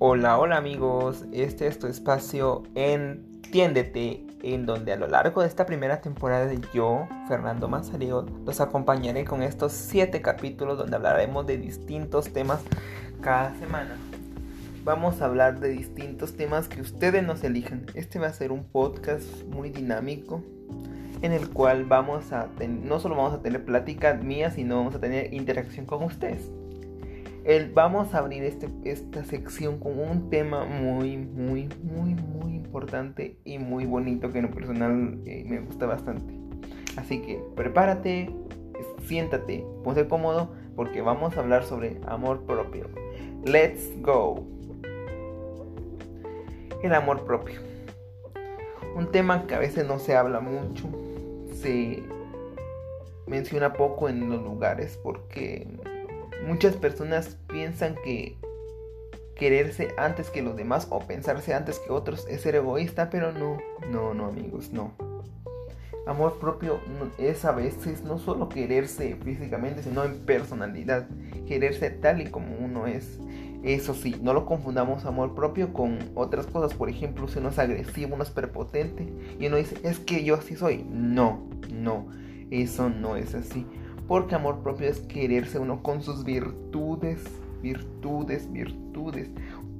Hola, hola amigos, este es tu espacio Entiéndete, en donde a lo largo de esta primera temporada de yo, Fernando Manzariego, los acompañaré con estos siete capítulos donde hablaremos de distintos temas cada semana. Vamos a hablar de distintos temas que ustedes nos elijan. Este va a ser un podcast muy dinámico en el cual vamos a no solo vamos a tener plática mía, sino vamos a tener interacción con ustedes vamos a abrir este, esta sección con un tema muy, muy, muy, muy importante y muy bonito que en lo personal eh, me gusta bastante. Así que prepárate, siéntate, ponte cómodo porque vamos a hablar sobre amor propio. Let's go. El amor propio. Un tema que a veces no se habla mucho, se menciona poco en los lugares porque Muchas personas piensan que quererse antes que los demás o pensarse antes que otros es ser egoísta, pero no, no, no amigos, no. Amor propio es a veces no solo quererse físicamente, sino en personalidad, quererse tal y como uno es. Eso sí, no lo confundamos amor propio con otras cosas. Por ejemplo, si uno es agresivo, uno es prepotente y uno dice, es que yo así soy. No, no, eso no es así. Porque amor propio es quererse uno con sus virtudes, virtudes, virtudes.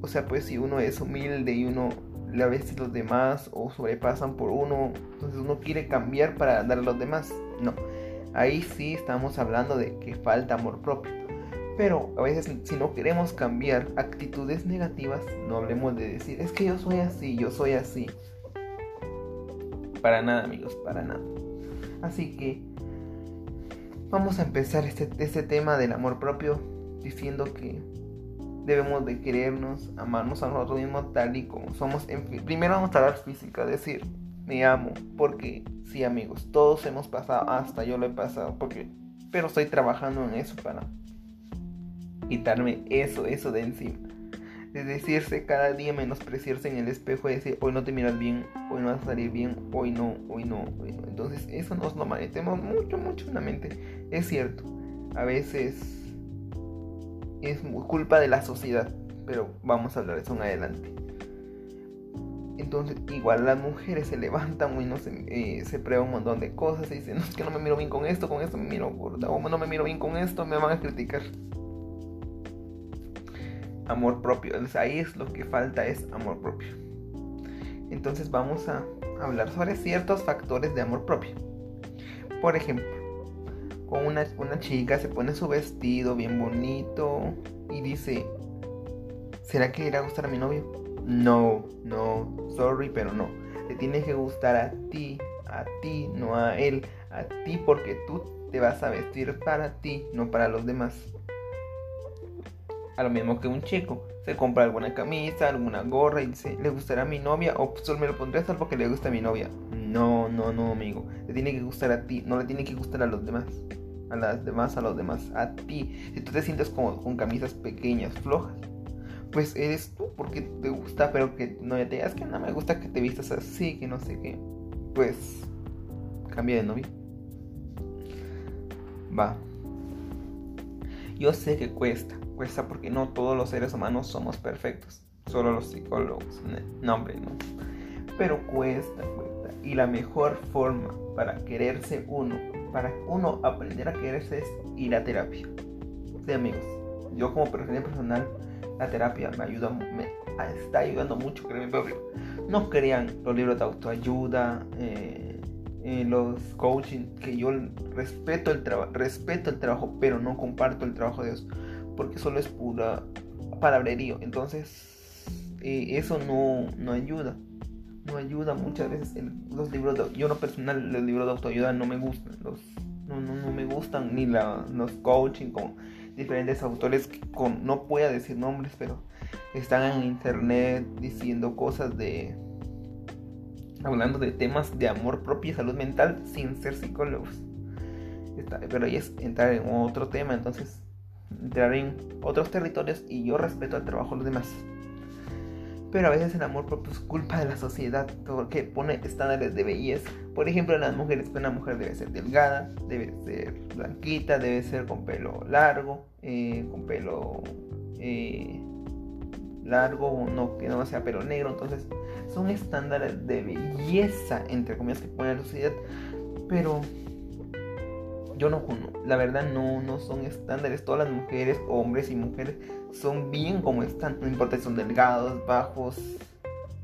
O sea, pues si uno es humilde y uno le a veces los demás o sobrepasan por uno, entonces uno quiere cambiar para dar a los demás. No, ahí sí estamos hablando de que falta amor propio. Pero a veces si no queremos cambiar actitudes negativas, no hablemos de decir, es que yo soy así, yo soy así. Para nada amigos, para nada. Así que Vamos a empezar este, este tema del amor propio diciendo que debemos de querernos, amarnos a nosotros mismos tal y como somos. primero vamos a hablar física, decir, me amo, porque sí amigos, todos hemos pasado, hasta yo lo he pasado, porque, pero estoy trabajando en eso para quitarme eso, eso de encima de decirse cada día menospreciarse en el espejo y decir hoy no te miras bien, hoy no vas a salir bien, hoy no, hoy no, hoy no. Entonces eso nos lo manetemos mucho, mucho en la mente. Es cierto, a veces es culpa de la sociedad, pero vamos a hablar de eso en adelante. Entonces, igual las mujeres se levantan y no se, eh, se prueban un montón de cosas y dicen, no, es que no me miro bien con esto, con esto me miro gorda, o no me miro bien con esto, me van a criticar amor propio. ahí es lo que falta, es amor propio. Entonces vamos a hablar sobre ciertos factores de amor propio. Por ejemplo, con una, una chica se pone su vestido bien bonito y dice, ¿será que le irá a gustar a mi novio? No, no, sorry, pero no. Le tiene que gustar a ti, a ti, no a él, a ti porque tú te vas a vestir para ti, no para los demás a lo mismo que un chico. Se compra alguna camisa, alguna gorra y dice, ¿le gustará a mi novia? O solo me lo pondré solo porque le gusta a mi novia. No, no, no, amigo. Le tiene que gustar a ti, no le tiene que gustar a los demás. A las demás, a los demás, a ti. Si tú te sientes como con camisas pequeñas, flojas, pues eres tú porque te gusta, pero que no te digas que no me gusta que te vistas así, que no sé qué. Pues cambia de novia. Va. Yo sé que cuesta, cuesta porque no todos los seres humanos somos perfectos, solo los psicólogos, no hombre, no. Pero cuesta, cuesta. Y la mejor forma para quererse uno, para uno aprender a quererse es ir a terapia. Sí, amigos, yo como persona personal, la terapia me ayuda, me está ayudando mucho, créanme, no crean los libros de autoayuda, eh, eh, los coaching, que yo respeto el, respeto el trabajo, pero no comparto el trabajo de Dios, porque solo es pura palabrerío. Entonces, eh, eso no, no ayuda. No ayuda muchas veces. los libros de, yo no personal, los libros de autoayuda no me gustan. Los, no, no, no me gustan ni los coaching con diferentes autores que con, no puedo decir nombres, pero están en internet diciendo cosas de hablando de temas de amor propio y salud mental sin ser psicólogos. pero ahí es entrar en otro tema, entonces entrar en otros territorios y yo respeto el trabajo de los demás. Pero a veces el amor propio es culpa de la sociedad porque pone estándares de belleza. Por ejemplo, las mujeres, una mujer debe ser delgada, debe ser blanquita, debe ser con pelo largo, eh, con pelo eh, largo, no que no sea pelo negro. Entonces, son estándares de belleza, entre comillas, que pone la sociedad. Pero yo no, la verdad no, no son estándares. Todas las mujeres, hombres y mujeres, son bien como están. No importa si son delgados, bajos,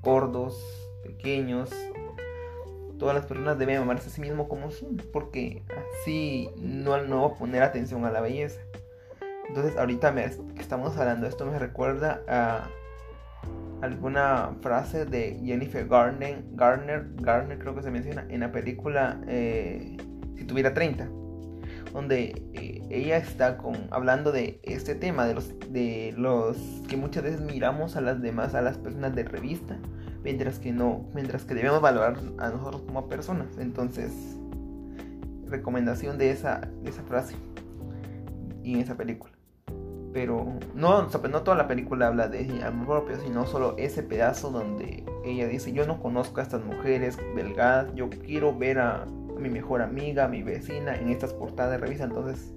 gordos, pequeños. Todas las personas deben amarse a sí mismos como son, porque así no, no va a poner atención a la belleza. Entonces ahorita me, estamos hablando esto me recuerda a alguna frase de Jennifer Garner, Garner, Garner creo que se menciona en la película eh, Si tuviera 30 donde eh, ella está con, hablando de este tema, de los, de los que muchas veces miramos a las demás, a las personas de revista, mientras que no, mientras que debemos valorar a nosotros como personas. Entonces, recomendación de esa, de esa frase y esa película. Pero no, no toda la película habla de amor propio, sino solo ese pedazo donde ella dice, yo no conozco a estas mujeres delgadas, yo quiero ver a, mi mejor amiga, mi vecina en estas portadas de revista. Entonces,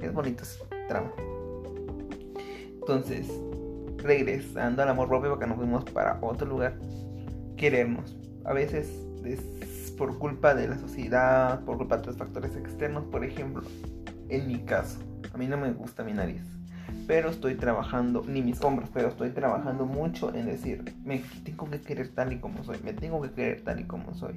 es bonito ese trama. Entonces, regresando al amor propio, porque nos fuimos para otro lugar, querernos. A veces es por culpa de la sociedad, por culpa de otros factores externos. Por ejemplo, en mi caso, a mí no me gusta mi nariz. Pero estoy trabajando, ni mis hombros, pero estoy trabajando mucho en decir, me tengo que querer tal y como soy, me tengo que querer tal y como soy.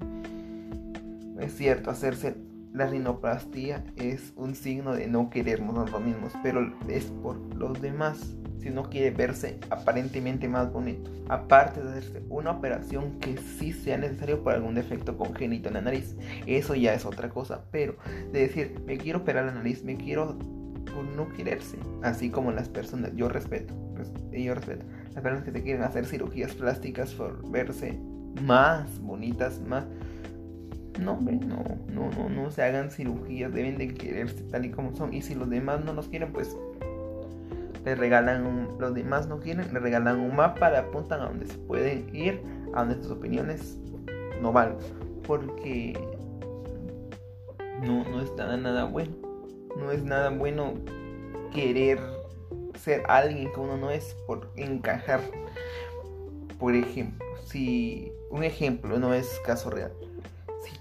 Es cierto, hacerse la rinoplastia es un signo de no querernos a nosotros mismos, pero es por los demás. Si uno quiere verse aparentemente más bonito, aparte de hacerse una operación que sí sea necesario por algún defecto congénito en la nariz, eso ya es otra cosa. Pero de decir, me quiero operar la nariz, me quiero por no quererse, así como las personas, yo respeto, yo respeto, las personas que se quieren hacer cirugías plásticas por verse más bonitas, más no, no, no, no, no se hagan cirugías, deben de quererse tal y como son. Y si los demás no los quieren, pues les regalan un, los demás no quieren, le regalan un mapa, le apuntan a donde se pueden ir, a donde sus opiniones no valen. Porque no, no nada bueno. No es nada bueno querer ser alguien que uno no es por encajar. Por ejemplo, si un ejemplo no es caso real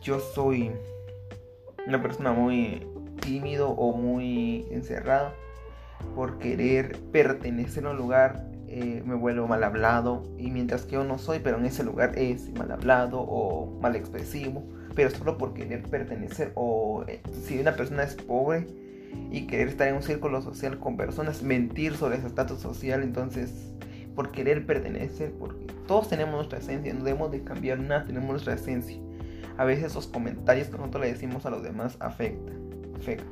yo soy una persona muy tímido o muy encerrado por querer pertenecer a un lugar eh, me vuelvo mal hablado. Y mientras que yo no soy pero en ese lugar es mal hablado o mal expresivo pero solo por querer pertenecer o eh, si una persona es pobre y querer estar en un círculo social con personas mentir sobre ese estatus social entonces por querer pertenecer porque todos tenemos nuestra esencia no debemos de cambiar nada tenemos nuestra esencia a veces esos comentarios que nosotros le decimos a los demás afectan. afecta.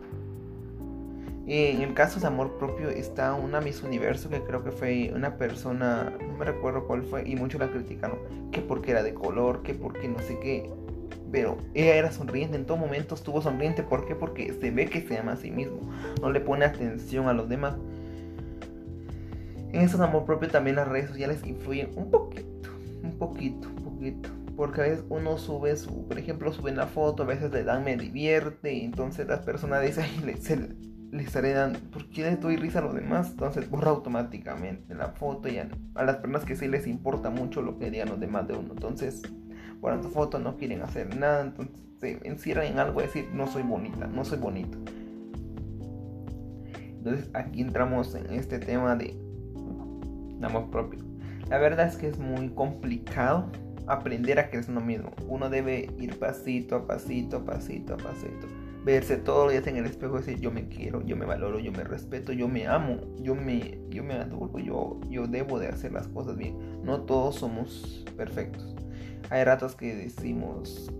En el caso de amor propio está una Miss Universo que creo que fue una persona, no me recuerdo cuál fue, y muchos la criticaron, que porque era de color, que porque no sé qué. Pero ella era sonriente, en todo momento estuvo sonriente. ¿Por qué? Porque se ve que se ama a sí mismo, no le pone atención a los demás. En eso de amor propio también las redes sociales influyen un poquito, un poquito, un poquito. Porque a veces uno sube su, por ejemplo, sube una foto, a veces le dan me divierte, y entonces las personas dicen, les, les heredan, ¿por qué les doy risa a los demás? Entonces borra automáticamente la foto y a, las personas que sí les importa mucho lo que digan los demás de uno. Entonces, borran tu foto, no quieren hacer nada, entonces se encierran en algo, decir, no soy bonita, no soy bonito. Entonces aquí entramos en este tema de amor propio. La verdad es que es muy complicado aprender a crecer uno mismo. Uno debe ir pasito a pasito, pasito a pasito. Verse todos los días en el espejo y decir yo me quiero, yo me valoro, yo me respeto, yo me amo, yo me, yo me adoro, yo, yo debo de hacer las cosas bien. No todos somos perfectos. Hay ratos que decimos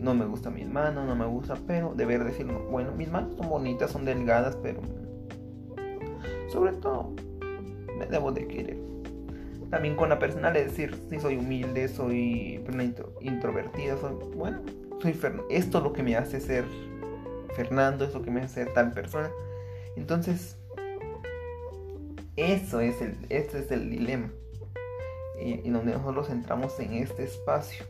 no me gusta mi mano, no me gusta, pero deber decirlo, bueno, mis manos son bonitas, son delgadas, pero sobre todo me debo de querer también con la persona es decir si soy humilde, soy introvertida, soy, bueno, soy esto es lo que me hace ser Fernando, es lo que me hace ser tal persona. Entonces, eso es el, este es el dilema. Y, y donde nosotros entramos en este espacio.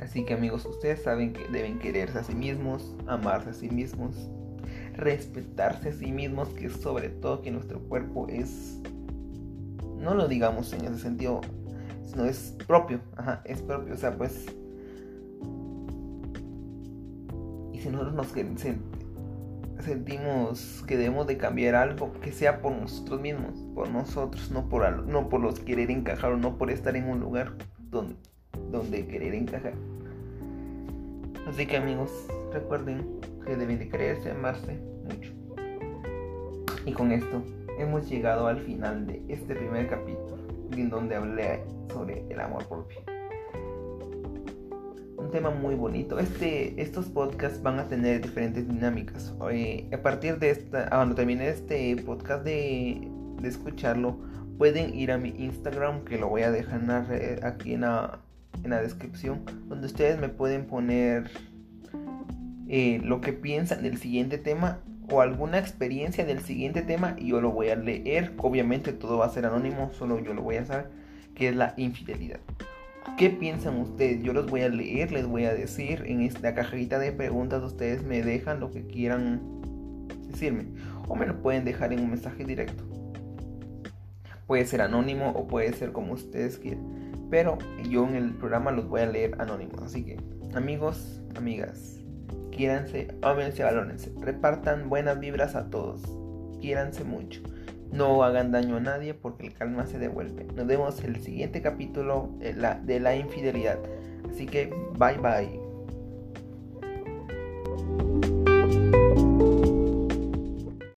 Así que amigos, ustedes saben que deben quererse a sí mismos, amarse a sí mismos, respetarse a sí mismos, que sobre todo que nuestro cuerpo es no lo digamos en ese sentido, sino es propio, ajá, es propio, o sea, pues... Y si nosotros nos sentimos que debemos de cambiar algo, que sea por nosotros mismos, por nosotros, no por, no por los querer encajar o no por estar en un lugar donde, donde querer encajar. Así que amigos, recuerden que deben de creerse, amarse mucho. Y con esto hemos llegado al final de este primer capítulo, en donde hablé sobre el amor propio. Un tema muy bonito. Este, estos podcasts van a tener diferentes dinámicas. a partir de esta, cuando termine este podcast de, escucharlo, pueden ir a mi Instagram, que lo voy a dejar aquí en la, en la descripción, donde ustedes me pueden poner eh, lo que piensan del siguiente tema o alguna experiencia del siguiente tema y yo lo voy a leer. Obviamente todo va a ser anónimo, solo yo lo voy a saber, que es la infidelidad. ¿Qué piensan ustedes? Yo los voy a leer, les voy a decir en esta cajita de preguntas ustedes me dejan lo que quieran decirme o me lo pueden dejar en un mensaje directo. Puede ser anónimo o puede ser como ustedes quieran, pero yo en el programa los voy a leer anónimos. Así que, amigos, amigas, Quiéranse, ámense, valórense. Repartan buenas vibras a todos. Quiéranse mucho. No hagan daño a nadie porque el calma se devuelve. Nos vemos en el siguiente capítulo de la, de la infidelidad. Así que bye bye.